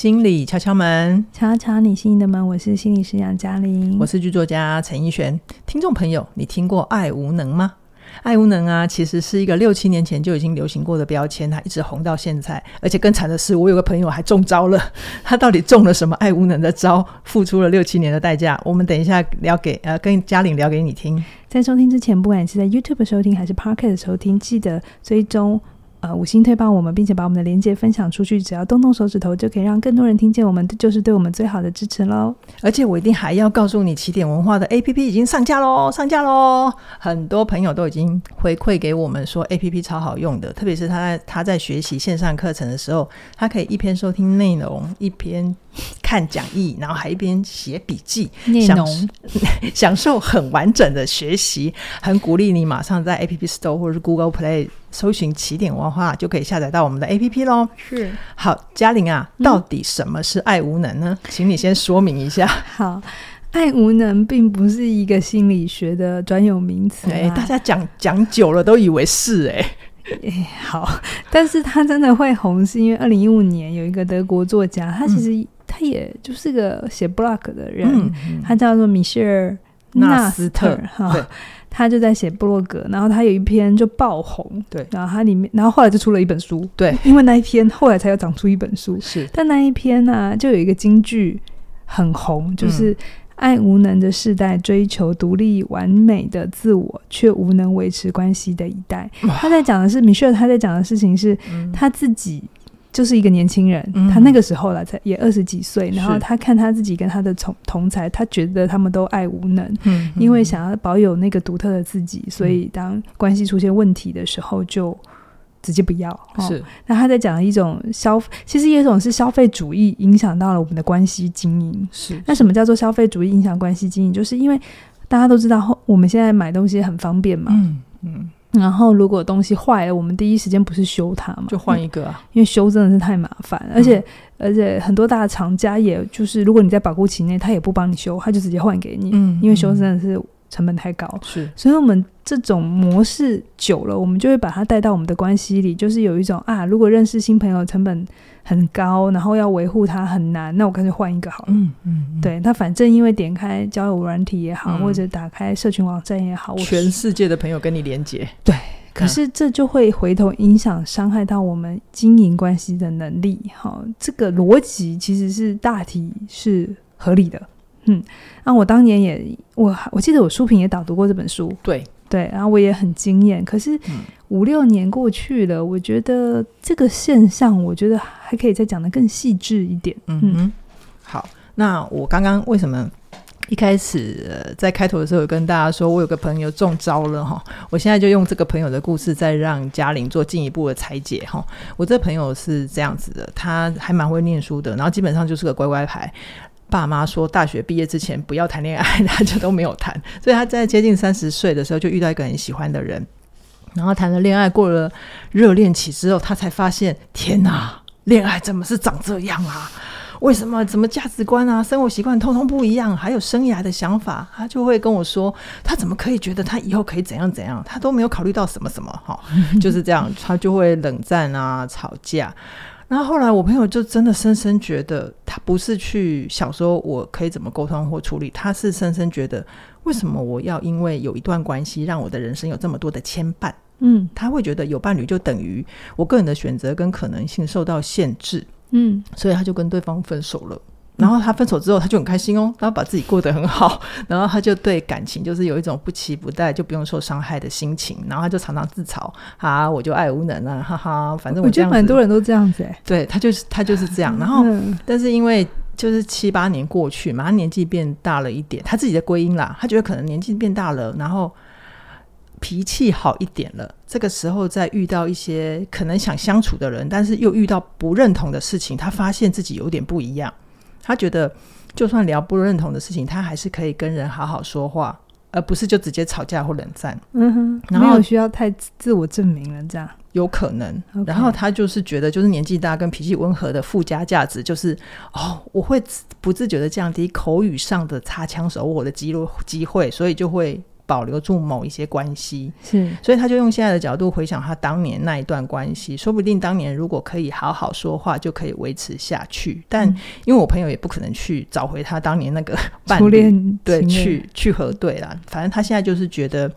心理敲敲门，敲敲你心里的门。我是心理师杨嘉玲，我是剧作家陈奕璇。听众朋友，你听过爱无能吗？爱无能啊，其实是一个六七年前就已经流行过的标签，它一直红到现在。而且更惨的是，我有个朋友还中招了。他到底中了什么爱无能的招？付出了六七年的代价。我们等一下聊给呃，跟嘉玲聊给你听。在收听之前，不管你是在 YouTube 收听还是 Pocket 收听，记得追踪。呃，五星推爆我们，并且把我们的链接分享出去，只要动动手指头，就可以让更多人听见我们，就是对我们最好的支持喽。而且我一定还要告诉你，起点文化的 APP 已经上架喽，上架喽！很多朋友都已经回馈给我们说，APP 超好用的，特别是他在他在学习线上课程的时候，他可以一边收听内容，一边 看讲义，然后还一边写笔记，享，享受很完整的学习，很鼓励你马上在 APP Store 或者是 Google Play。搜寻起点文化就可以下载到我们的 APP 喽。是，好，嘉玲啊，到底什么是爱无能呢？嗯、请你先说明一下。好，爱无能并不是一个心理学的专有名词，哎，大家讲讲久了都以为是哎、欸。好，但是他真的会红，是因为二零一五年有一个德国作家，他其实他也就是个写 blog 的人，嗯嗯、他叫做米歇尔纳斯特哈。对。他就在写布洛格，然后他有一篇就爆红，对，然后他里面，然后后来就出了一本书，对，因为那一篇后来才有长出一本书，是，但那一篇呢、啊，就有一个金句很红，就是爱无能的世代追求独立完美的自我，却无能维持关系的一代。他在讲的是米歇尔，他在讲的事情是他自己。就是一个年轻人，他那个时候了才也二十几岁，然后他看他自己跟他的同同才，他觉得他们都爱无能，因为想要保有那个独特的自己，所以当关系出现问题的时候就直接不要。是，那他在讲一种消，其实有一种是消费主义影响到了我们的关系经营。是，那什么叫做消费主义影响关系经营？就是因为大家都知道，我们现在买东西很方便嘛。嗯嗯。然后，如果东西坏了，我们第一时间不是修它嘛，就换一个啊。因为修真的是太麻烦，而且、嗯、而且很多大厂家，也就是如果你在保护期内，他也不帮你修，他就直接换给你。嗯，因为修真的是成本太高。是，所以我们这种模式久了，我们就会把它带到我们的关系里，就是有一种啊，如果认识新朋友成本很高，然后要维护它很难，那我干脆换一个好了。嗯嗯，嗯，对，他反正因为点开交友软体也好，嗯、或者打开社群网站也好，全世界的朋友跟你连接。对，可是这就会回头影响、伤害到我们经营关系的能力。好，这个逻辑其实是大体是合理的。嗯，那我当年也我我记得我书评也导读过这本书。对。对，然后我也很惊艳。可是五六年过去了，我觉得这个现象，我觉得还可以再讲得更细致一点。嗯嗯，好，那我刚刚为什么一开始在开头的时候有跟大家说我有个朋友中招了哈？我现在就用这个朋友的故事，再让嘉玲做进一步的拆解哈。我这朋友是这样子的，他还蛮会念书的，然后基本上就是个乖乖牌。爸妈说大学毕业之前不要谈恋爱，他就都没有谈。所以他在接近三十岁的时候就遇到一个很喜欢的人，然后谈了恋爱，过了热恋期之后，他才发现天哪，恋爱怎么是长这样啊？为什么？怎么价值观啊、生活习惯通通不一样？还有生涯的想法，他就会跟我说，他怎么可以觉得他以后可以怎样怎样？他都没有考虑到什么什么哈，就是这样，他就会冷战啊，吵架。然后后来，我朋友就真的深深觉得，他不是去想说我可以怎么沟通或处理，他是深深觉得，为什么我要因为有一段关系，让我的人生有这么多的牵绊？嗯，他会觉得有伴侣就等于我个人的选择跟可能性受到限制。嗯，所以他就跟对方分手了。然后他分手之后，他就很开心哦，然后把自己过得很好，然后他就对感情就是有一种不期不待，就不用受伤害的心情。然后他就常常自嘲：“啊，我就爱无能啊，哈哈，反正我，我觉得蛮多人都这样子哎。”对，他就是他就是这样。然后，嗯、但是因为就是七八年过去嘛，他年纪变大了一点，他自己的归因啦，他觉得可能年纪变大了，然后脾气好一点了。这个时候再遇到一些可能想相处的人，但是又遇到不认同的事情，他发现自己有点不一样。他觉得，就算聊不认同的事情，他还是可以跟人好好说话，而不是就直接吵架或冷战。嗯哼，然后没有需要太自我证明了，这样有可能。然后他就是觉得，就是年纪大跟脾气温和的附加价值，就是哦，我会不自觉的降低口语上的擦枪手我的机机会，所以就会保留住某一些关系，是，所以他就用现在的角度回想他当年那一段关系，说不定当年如果可以好好说话，就可以维持下去。但因为我朋友也不可能去找回他当年那个 初恋，对，去去核对啦。反正他现在就是觉得，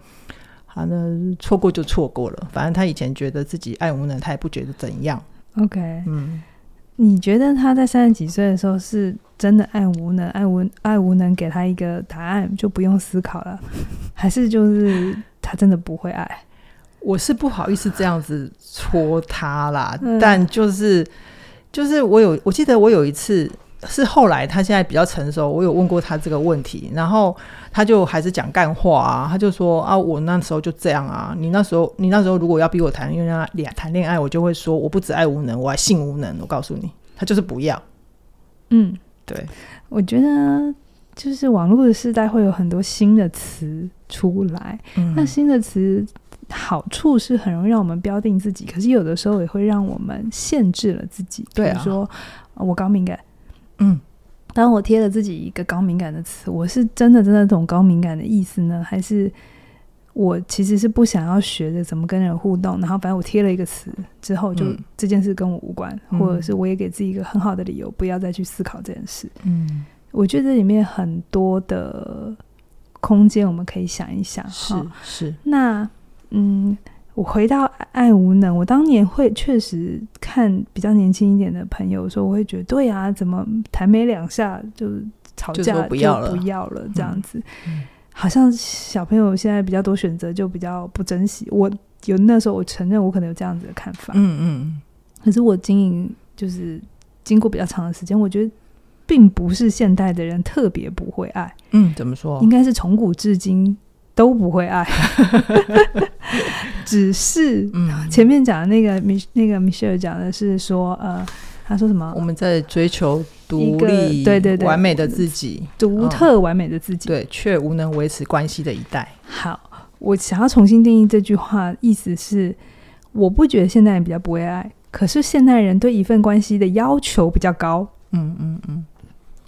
好，那错过就错过了。反正他以前觉得自己爱无能，他也不觉得怎样。OK，嗯。你觉得他在三十几岁的时候是真的爱无能，爱无爱无能给他一个答案就不用思考了，还是就是他真的不会爱？我是不好意思这样子戳他啦，嗯、但就是就是我有我记得我有一次是后来他现在比较成熟，我有问过他这个问题，然后他就还是讲干话啊，他就说啊，我那时候就这样啊，你那时候你那时候如果要逼我谈恋爱谈恋爱，我就会说我不只爱无能，我还性无能。我告诉你，他就是不要。嗯，对，我觉得就是网络的时代会有很多新的词出来，嗯、那新的词好处是很容易让我们标定自己，可是有的时候也会让我们限制了自己。对啊，比如说我高敏感。嗯，当我贴了自己一个高敏感的词，我是真的真的懂高敏感的意思呢，还是我其实是不想要学着怎么跟人互动？然后反正我贴了一个词之后，就这件事跟我无关，嗯、或者是我也给自己一个很好的理由，不要再去思考这件事。嗯，我觉得这里面很多的空间，我们可以想一想。是是，那嗯。我回到爱无能，我当年会确实看比较年轻一点的朋友说，我会觉得对啊，怎么谈没两下就吵架就不要了，不要了这样子，嗯、好像小朋友现在比较多选择，就比较不珍惜。我有那时候我承认我可能有这样子的看法，嗯嗯，可是我经营就是经过比较长的时间，我觉得并不是现代的人特别不会爱，嗯，怎么说？应该是从古至今。都不会爱，只是前面讲的那个米那个米歇尔讲的是说，呃，他说什么？我们在追求独立，对对对，完美的自己，独特完美的自己，对，却无能维持关系的一代。好，我想要重新定义这句话，意思是，我不觉得现代人比较不会爱，可是现代人对一份关系的要求比较高。嗯嗯嗯，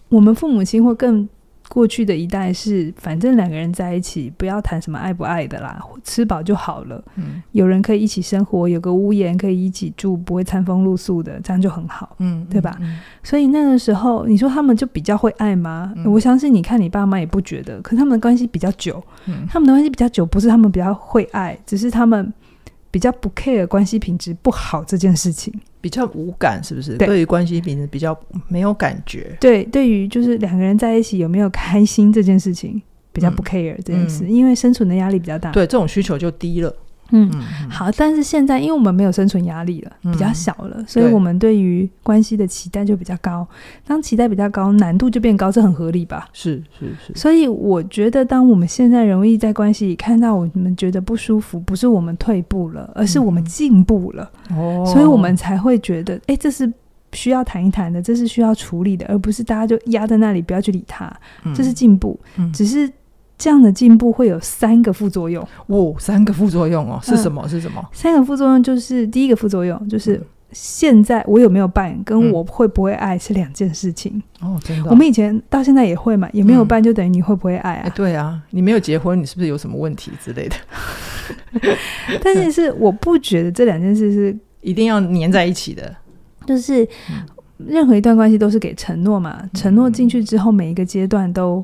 我们父母亲会更。过去的一代是，反正两个人在一起，不要谈什么爱不爱的啦，吃饱就好了。嗯，有人可以一起生活，有个屋檐可以一起住，不会餐风露宿的，这样就很好。嗯，对吧？嗯，所以那个时候，你说他们就比较会爱吗？嗯，我相信你看你爸妈也不觉得，可是他们的关系比较久。嗯，他们的关系比较久，不是他们比较会爱，只是他们。比较不 care 关系品质不好这件事情，比较无感，是不是？对于关系品质比较没有感觉。对，对于就是两个人在一起有没有开心这件事情，比较不 care 这件事，嗯嗯、因为生存的压力比较大。对，这种需求就低了。嗯，好，但是现在因为我们没有生存压力了，比较小了，嗯、所以我们对于关系的期待就比较高。当期待比较高，难度就变高，这很合理吧？是是是。所以我觉得，当我们现在容易在关系里看到我们觉得不舒服，不是我们退步了，而是我们进步了。哦、嗯，所以我们才会觉得，哎，这是需要谈一谈的，这是需要处理的，而不是大家就压在那里不要去理他。这是进步，嗯、只是。这样的进步会有三个副作用哦，三个副作用哦，是什么？嗯、是什么？三个副作用就是第一个副作用就是现在我有没有办，跟我会不会爱是两件事情、嗯、哦，真的。我们以前到现在也会嘛，也没有办就等于你会不会爱啊？嗯欸、对啊，你没有结婚，你是不是有什么问题之类的？但是是我不觉得这两件事是一定要粘在一起的，就是任何一段关系都是给承诺嘛，承诺进去之后，每一个阶段都。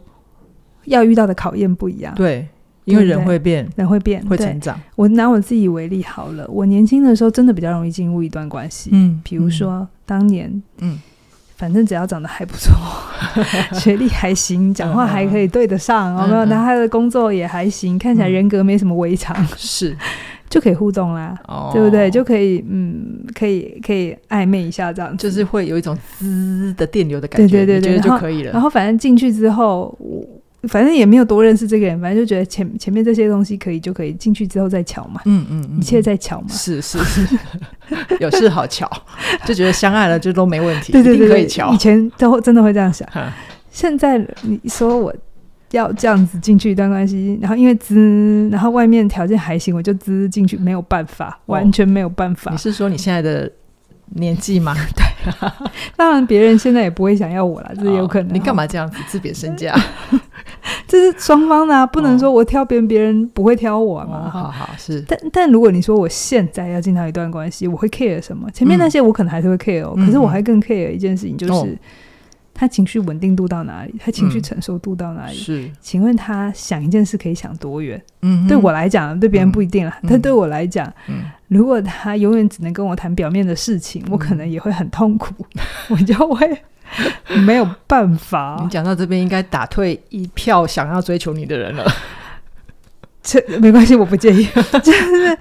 要遇到的考验不一样，对，因为人会变，人会变，会成长。我拿我自己为例好了，我年轻的时候真的比较容易进入一段关系，嗯，比如说当年，嗯，反正只要长得还不错，学历还行，讲话还可以对得上，有没有？那他的工作也还行，看起来人格没什么违常，是 就可以互动啦，对不对？就可以，嗯，可以可以暧昧一下，这样就是会有一种滋的电流的感觉，对对对，就可以了。然后反正进去之后，我。反正也没有多认识这个人，反正就觉得前前面这些东西可以就可以进去之后再瞧嘛，嗯嗯，嗯，一切再瞧嘛，是是是，有事好瞧，就觉得相爱了就都没问题，对对对，可以瞧。以前都真的会这样想，哈现在你说我要这样子进去一段关系，然后因为资，然后外面条件还行，我就资进去，没有办法，完全没有办法。你是说你现在的？年纪嘛，对，当然别人现在也不会想要我了，这是有可能。你干嘛这样子自贬身价？这是双方的、啊，不能说我挑别人，别、哦、人不会挑我嘛。哦、好好是，但但如果你说我现在要进到一段关系，我会 care 什么？前面那些我可能还是会 care 哦，嗯、可是我还更 care 一件事情，就是、嗯、他情绪稳定度到哪里，他情绪承受度到哪里？嗯、是，请问他想一件事可以想多远？嗯，对我来讲，对别人不一定了，嗯、但对我来讲，嗯，如果他永远只能跟我谈表面的事情，嗯、我可能也会很痛苦，我就会。没有办法，你讲到这边应该打退一票想要追求你的人了。这没关系，我不介意。就是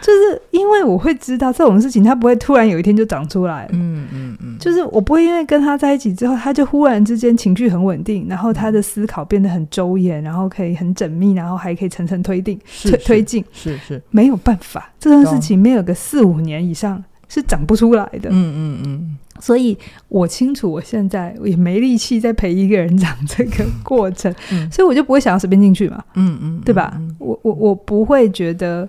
就是因为我会知道这种事情，他不会突然有一天就长出来。嗯嗯嗯，就是我不会因为跟他在一起之后，他就忽然之间情绪很稳定，然后他的思考变得很周延，然后可以很缜密，然后还可以层层推定推推进。是是，没有办法，这件事情没有个四五年以上是长不出来的。嗯嗯嗯。所以我清楚，我现在也没力气再陪一个人长这个过程，嗯、所以我就不会想要随便进去嘛，嗯嗯，嗯对吧？嗯、我我我不会觉得，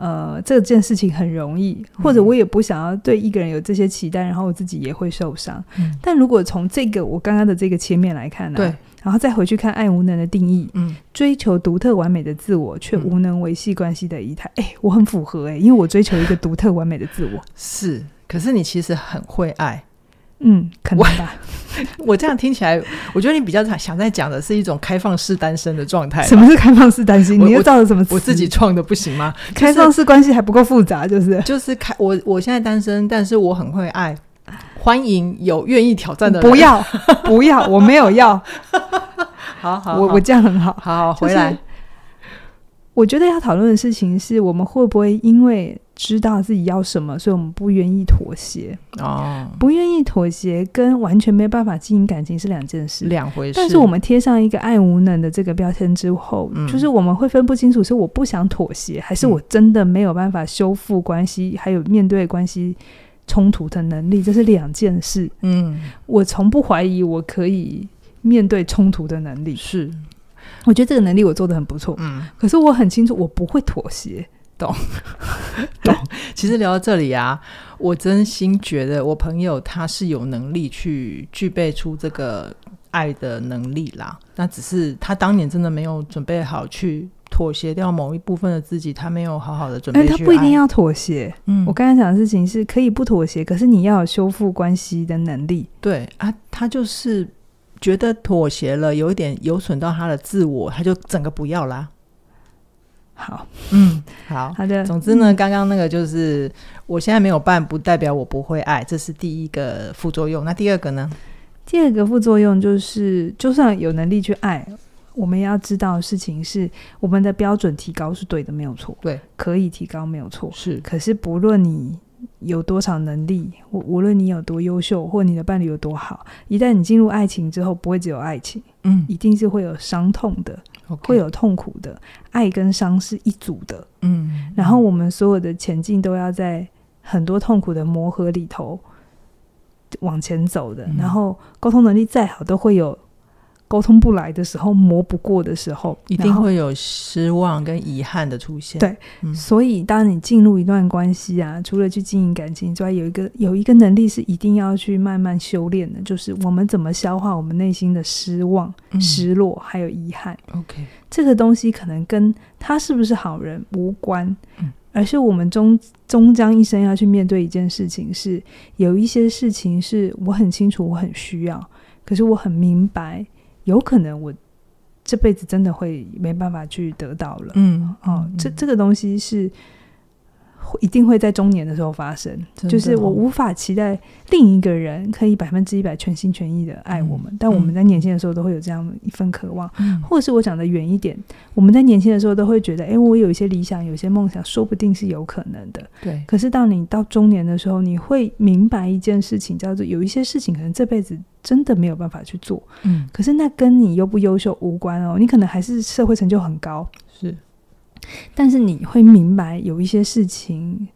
呃，这件事情很容易，或者我也不想要对一个人有这些期待，然后我自己也会受伤。嗯、但如果从这个我刚刚的这个切面来看呢、啊，对，然后再回去看爱无能的定义，嗯，追求独特完美的自我，却无能维系关系的仪态，哎、欸，我很符合哎、欸，因为我追求一个独特完美的自我，是。可是你其实很会爱，嗯，可能吧。我，这样听起来，我觉得你比较想在讲的是一种开放式单身的状态。什么是开放式单身？你又造了什么词？我自己创的不行吗？开放式关系还不够复杂，就是就是开我我现在单身，但是我很会爱，欢迎有愿意挑战的人。不要 不要，我没有要。好 好，好，我我这样很好。好，好，回来。我觉得要讨论的事情是我们会不会因为知道自己要什么，所以我们不愿意妥协。哦，不愿意妥协跟完全没办法经营感情是两件事，两回事。但是我们贴上一个爱无能的这个标签之后，嗯、就是我们会分不清楚是我不想妥协，还是我真的没有办法修复关系，嗯、还有面对关系冲突的能力，这是两件事。嗯，我从不怀疑我可以面对冲突的能力。是。我觉得这个能力我做的很不错，嗯，可是我很清楚我不会妥协，懂 懂。其实聊到这里啊，我真心觉得我朋友他是有能力去具备出这个爱的能力啦，那只是他当年真的没有准备好去妥协掉某一部分的自己，他没有好好的准备。但他不一定要妥协，嗯，我刚才讲的事情是可以不妥协，可是你要有修复关系的能力。对啊，他就是。觉得妥协了，有一点有损到他的自我，他就整个不要啦。好，嗯，好好的。总之呢，刚刚、嗯、那个就是，我现在没有办，不代表我不会爱，这是第一个副作用。那第二个呢？第二个副作用就是，就算有能力去爱，我们要知道事情是，我们的标准提高是对的，没有错。对，可以提高，没有错。是，可是不论你。有多少能力，无无论你有多优秀，或你的伴侣有多好，一旦你进入爱情之后，不会只有爱情，嗯，一定是会有伤痛的.会有痛苦的，爱跟伤是一组的，嗯，然后我们所有的前进都要在很多痛苦的磨合里头往前走的，嗯，然后沟通能力再好，都会有。沟通不来的时候，磨不过的时候，一定会有失望跟遗憾的出现。对，嗯、所以当你进入一段关系啊，除了去经营感情之外，有一个有一个能力是一定要去慢慢修炼的，就是我们怎么消化我们内心的失望、嗯、失落还有遗憾。OK，这个东西可能跟他是不是好人无关，嗯、而是我们终终将一生要去面对一件事情是，是有一些事情是我很清楚，我很需要，可是我很明白。有可能我这辈子真的会没办法去得到了，嗯，哦，嗯、这这个东西是。一定会在中年的时候发生，哦、就是我无法期待另一个人可以百分之一百全心全意的爱我们，嗯、但我们在年轻的时候都会有这样一份渴望，嗯、或者是我讲的远一点，我们在年轻的时候都会觉得，哎，我有一些理想，有一些梦想，说不定是有可能的。对。可是当你到中年的时候，你会明白一件事情，叫做有一些事情可能这辈子真的没有办法去做。嗯。可是那跟你优不优秀无关哦，你可能还是社会成就很高。是。但是你会明白，有一些事情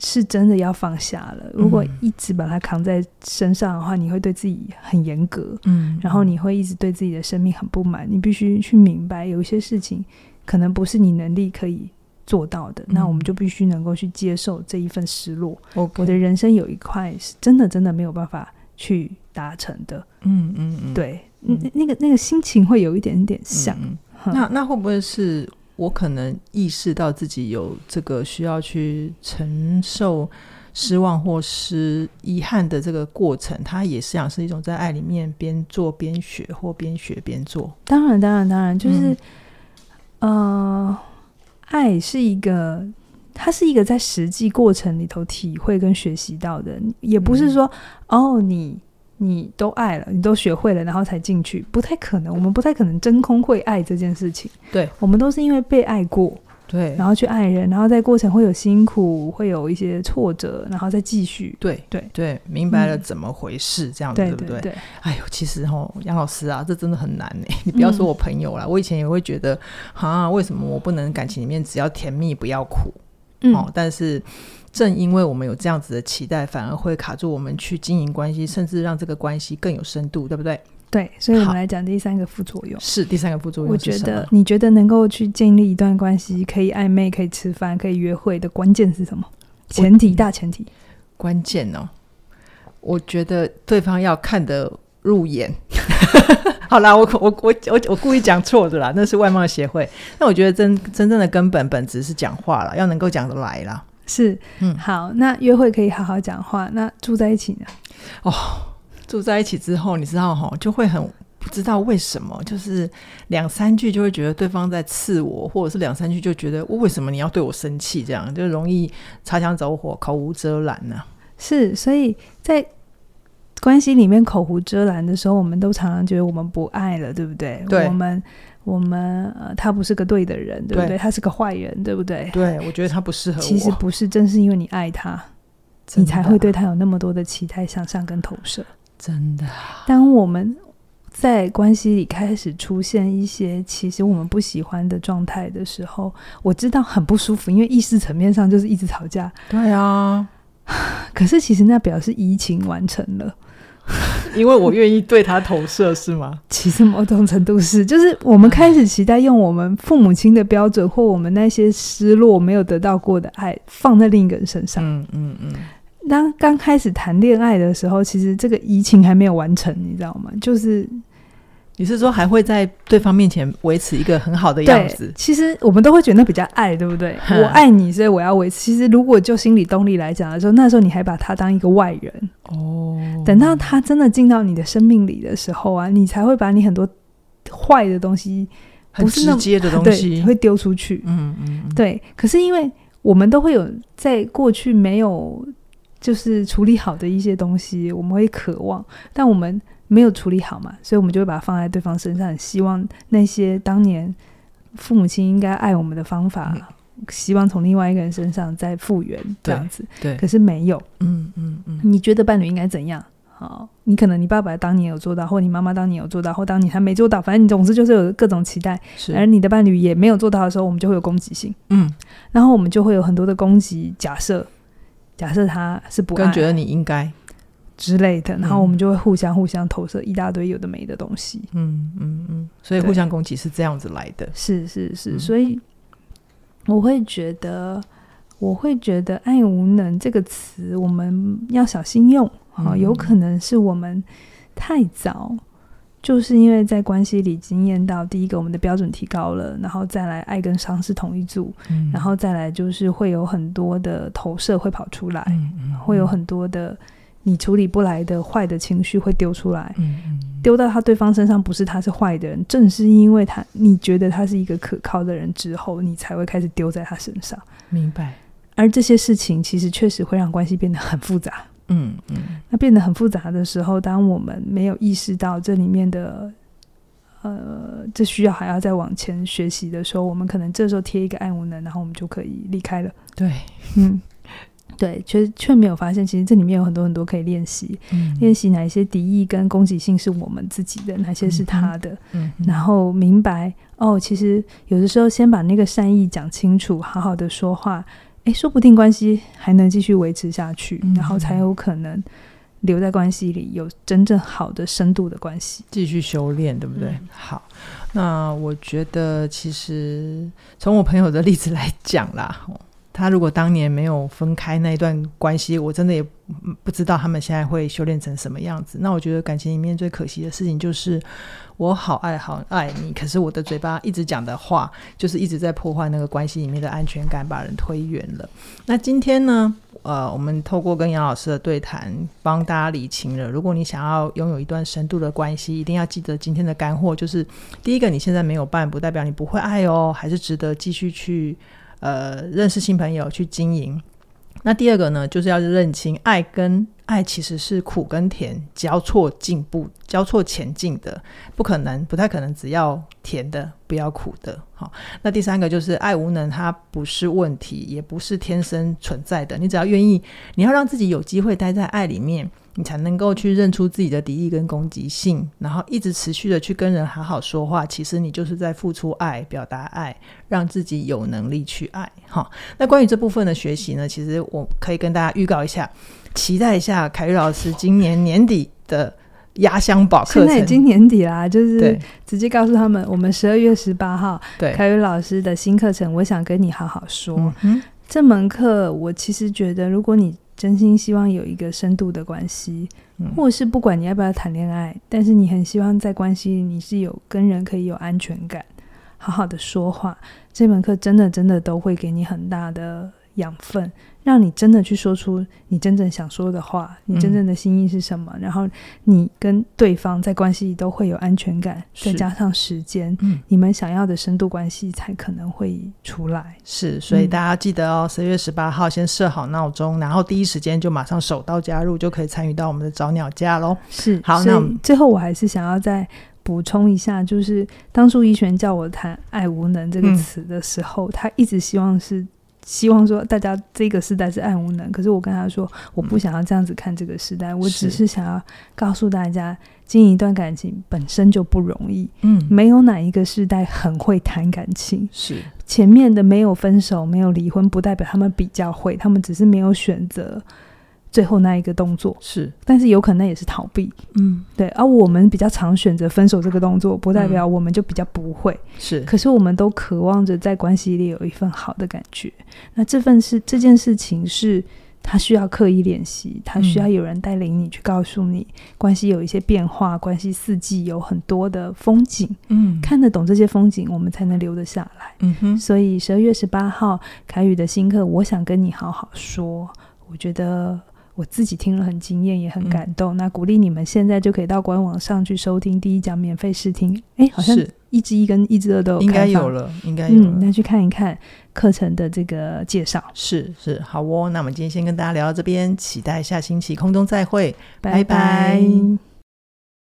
是真的要放下了。如果一直把它扛在身上的话，你会对自己很严格，嗯，然后你会一直对自己的生命很不满。你必须去明白，有一些事情可能不是你能力可以做到的。那我们就必须能够去接受这一份失落。我的人生有一块是真的真的没有办法去达成的。嗯嗯嗯，对。嗯，那个那个心情会有一点点像。那那会不会是我可能意识到自己有这个需要去承受失望或是遗憾的这个过程？它也是想是一种在爱里面边做边学，或边学边做。当然，当然，当然，就是、嗯、呃，爱是一个。它是一个在实际过程里头体会跟学习到的，也不是说、嗯、哦，你你都爱了，你都学会了，然后才进去，不太可能。我们不太可能真空会爱这件事情。对，我们都是因为被爱过，对，然后去爱人，然后在过程会有辛苦，会有一些挫折，然后再继续。对对对，明白了怎么回事，嗯、这样子对不对？对。哎呦，其实哦，杨老师啊，这真的很难呢。你不要说我朋友啦，嗯、我以前也会觉得，啊，为什么我不能感情里面只要甜蜜不要苦？嗯、哦，但是正因为我们有这样子的期待，反而会卡住我们去经营关系，甚至让这个关系更有深度，对不对？对，所以我们来讲第三个副作用。是第三个副作用。我觉得你觉得能够去建立一段关系，可以暧昧，可以吃饭，可以约会的关键是什么？前提，大前提。关键哦，我觉得对方要看得入眼。好啦，我我我我我故意讲错的啦，那是外貌协会。那我觉得真真正的根本本质是讲话啦，要能够讲得来啦。是，嗯，好，那约会可以好好讲话，那住在一起呢？哦，住在一起之后，你知道哈，就会很不知道为什么，就是两三句就会觉得对方在刺我，或者是两三句就觉得我为什么你要对我生气，这样就容易擦枪走火，口无遮拦呢、啊。是，所以在。关系里面口无遮拦的时候，我们都常常觉得我们不爱了，对不对？对，我们我们呃，他不是个对的人，对不对？对，他是个坏人，对不对？对，我觉得他不适合我。其实不是，正是因为你爱他，你才会对他有那么多的期待、想象跟投射。真的。当我们在关系里开始出现一些其实我们不喜欢的状态的时候，我知道很不舒服，因为意识层面上就是一直吵架。对啊。可是其实那表示移情完成了。因为我愿意对他投射，是吗？其实某种程度是，就是我们开始期待用我们父母亲的标准，或我们那些失落没有得到过的爱，放在另一个人身上。嗯嗯嗯。当刚开始谈恋爱的时候，其实这个移情还没有完成，你知道吗？就是。你是说还会在对方面前维持一个很好的样子？其实我们都会觉得那比较爱，对不对？我爱你，所以我要维持。其实如果就心理动力来讲的时候，那时候你还把他当一个外人哦。等到他真的进到你的生命里的时候啊，你才会把你很多坏的东西，不是那么直接的东西，会丢出去。嗯嗯，对。可是因为我们都会有在过去没有就是处理好的一些东西，我们会渴望，但我们。没有处理好嘛，所以我们就会把它放在对方身上，希望那些当年父母亲应该爱我们的方法，嗯、希望从另外一个人身上再复原这样子。对，对，可是没有。嗯嗯嗯。你觉得伴侣应该怎样？好，你可能你爸爸当年有做到，或你妈妈当年有做到，或当年他没做到，反正你总之就是有各种期待。是。而你的伴侣也没有做到的时候，我们就会有攻击性。嗯。然后我们就会有很多的攻击假设，假设他是不爱，跟觉得你应该。之类的，然后我们就会互相互相投射一大堆有的没的东西。嗯嗯嗯，所以互相攻击是这样子来的。是是是，嗯，所以我会觉得，我会觉得“爱无能”这个词我们要小心用啊，有可能是我们太早，就是因为在关系里经验到，第一个我们的标准提高了，然后再来爱跟伤是同一组，嗯，然后再来就是会有很多的投射会跑出来，嗯嗯，会有很多的。你处理不来的坏的情绪会丢出来，丢到他对方身上，不是他是坏的人，正是因为他你觉得他是一个可靠的人之后，你才会开始丢在他身上。明白。而这些事情其实确实会让关系变得很复杂。嗯嗯。那变得很复杂的时候，当我们没有意识到这里面的，呃，这需要还要再往前学习的时候，我们可能这时候贴一个爱无能，然后我们就可以离开了。对，嗯。对，却却没有发现，其实这里面有很多很多可以练习，嗯、练习哪一些敌意跟攻击性是我们自己的，哪些是他的，嗯嗯、然后明白哦，其实有的时候先把那个善意讲清楚，好好的说话，诶，说不定关系还能继续维持下去，嗯、然后才有可能留在关系里有真正好的深度的关系，继续修炼，对不对？嗯、好，那我觉得其实从我朋友的例子来讲啦。他如果当年没有分开那一段关系，我真的也不知道他们现在会修炼成什么样子。那我觉得感情里面最可惜的事情就是，我好爱好爱你，可是我的嘴巴一直讲的话，就是一直在破坏那个关系里面的安全感，把人推远了。那今天呢，呃，我们透过跟杨老师的对谈，帮大家理清了。如果你想要拥有一段深度的关系，一定要记得今天的干货，就是第一个，你现在没有伴，不代表你不会爱哦，还是值得继续去。呃，认识新朋友去经营。那第二个呢，就是要认清爱跟爱其实是苦跟甜交错进步、交错前进的，不可能，不太可能只要甜的，不要苦的。好，那第三个就是爱无能，它不是问题，也不是天生存在的。你只要愿意，你要让自己有机会待在爱里面。你才能够去认出自己的敌意跟攻击性，然后一直持续的去跟人好好说话。其实你就是在付出爱，表达爱，让自己有能力去爱。哈，那关于这部分的学习呢，其实我可以跟大家预告一下，期待一下凯宇老师今年年底的压箱宝课程。现在已经年底啦，就是直接告诉他们，我们十二月十八号，对凯宇老师的新课程，我想跟你好好说。嗯，这门课我其实觉得，如果你真心希望有一个深度的关系，嗯，或者是不管你要不要谈恋爱，但是你很希望在关系里你是有跟人可以有安全感，好好的说话，这门课真的真的都会给你很大的养分。让你真的去说出你真正想说的话，你真正的心意是什么？嗯、然后你跟对方在关系里都会有安全感，再加上时间，嗯，你们想要的深度关系才可能会出来。是，所以大家记得哦，十月十八号先设好闹钟，然后第一时间就马上手到加入，就可以参与到我们的早鸟价喽。是，好，那最后我还是想要再补充一下，就是当初一璇叫我谈“爱无能”这个词的时候，嗯、他一直希望是。希望说大家这个时代是爱无能，可是我跟他说，我不想要这样子看这个时代，嗯、我只是想要告诉大家，经营一段感情本身就不容易，嗯，没有哪一个时代很会谈感情，是。前面的没有分手、没有离婚，不代表他们比较会，他们只是没有选择。最后那一个动作是，但是有可能也是逃避，嗯，对。而我们比较常选择分手这个动作，不代表我们就比较不会，嗯、是。可是我们都渴望着在关系里有一份好的感觉。那这份是这件事情是，他需要刻意练习，他需要有人带领你去告诉你，嗯、关系有一些变化，关系四季有很多的风景，嗯，看得懂这些风景，我们才能留得下来。嗯哼。所以十二月十八号凯宇的新课，我想跟你好好说，我觉得。我自己听了很惊艳，也很感动。嗯、那鼓励你们现在就可以到官网上去收听第一讲免费试听。哎，好像一至一跟一至二都有应该有了，应该有了。嗯，那去看一看课程的这个介绍。是是，好哦。那我们今天先跟大家聊到这边，期待下星期空中再会，拜拜。拜拜。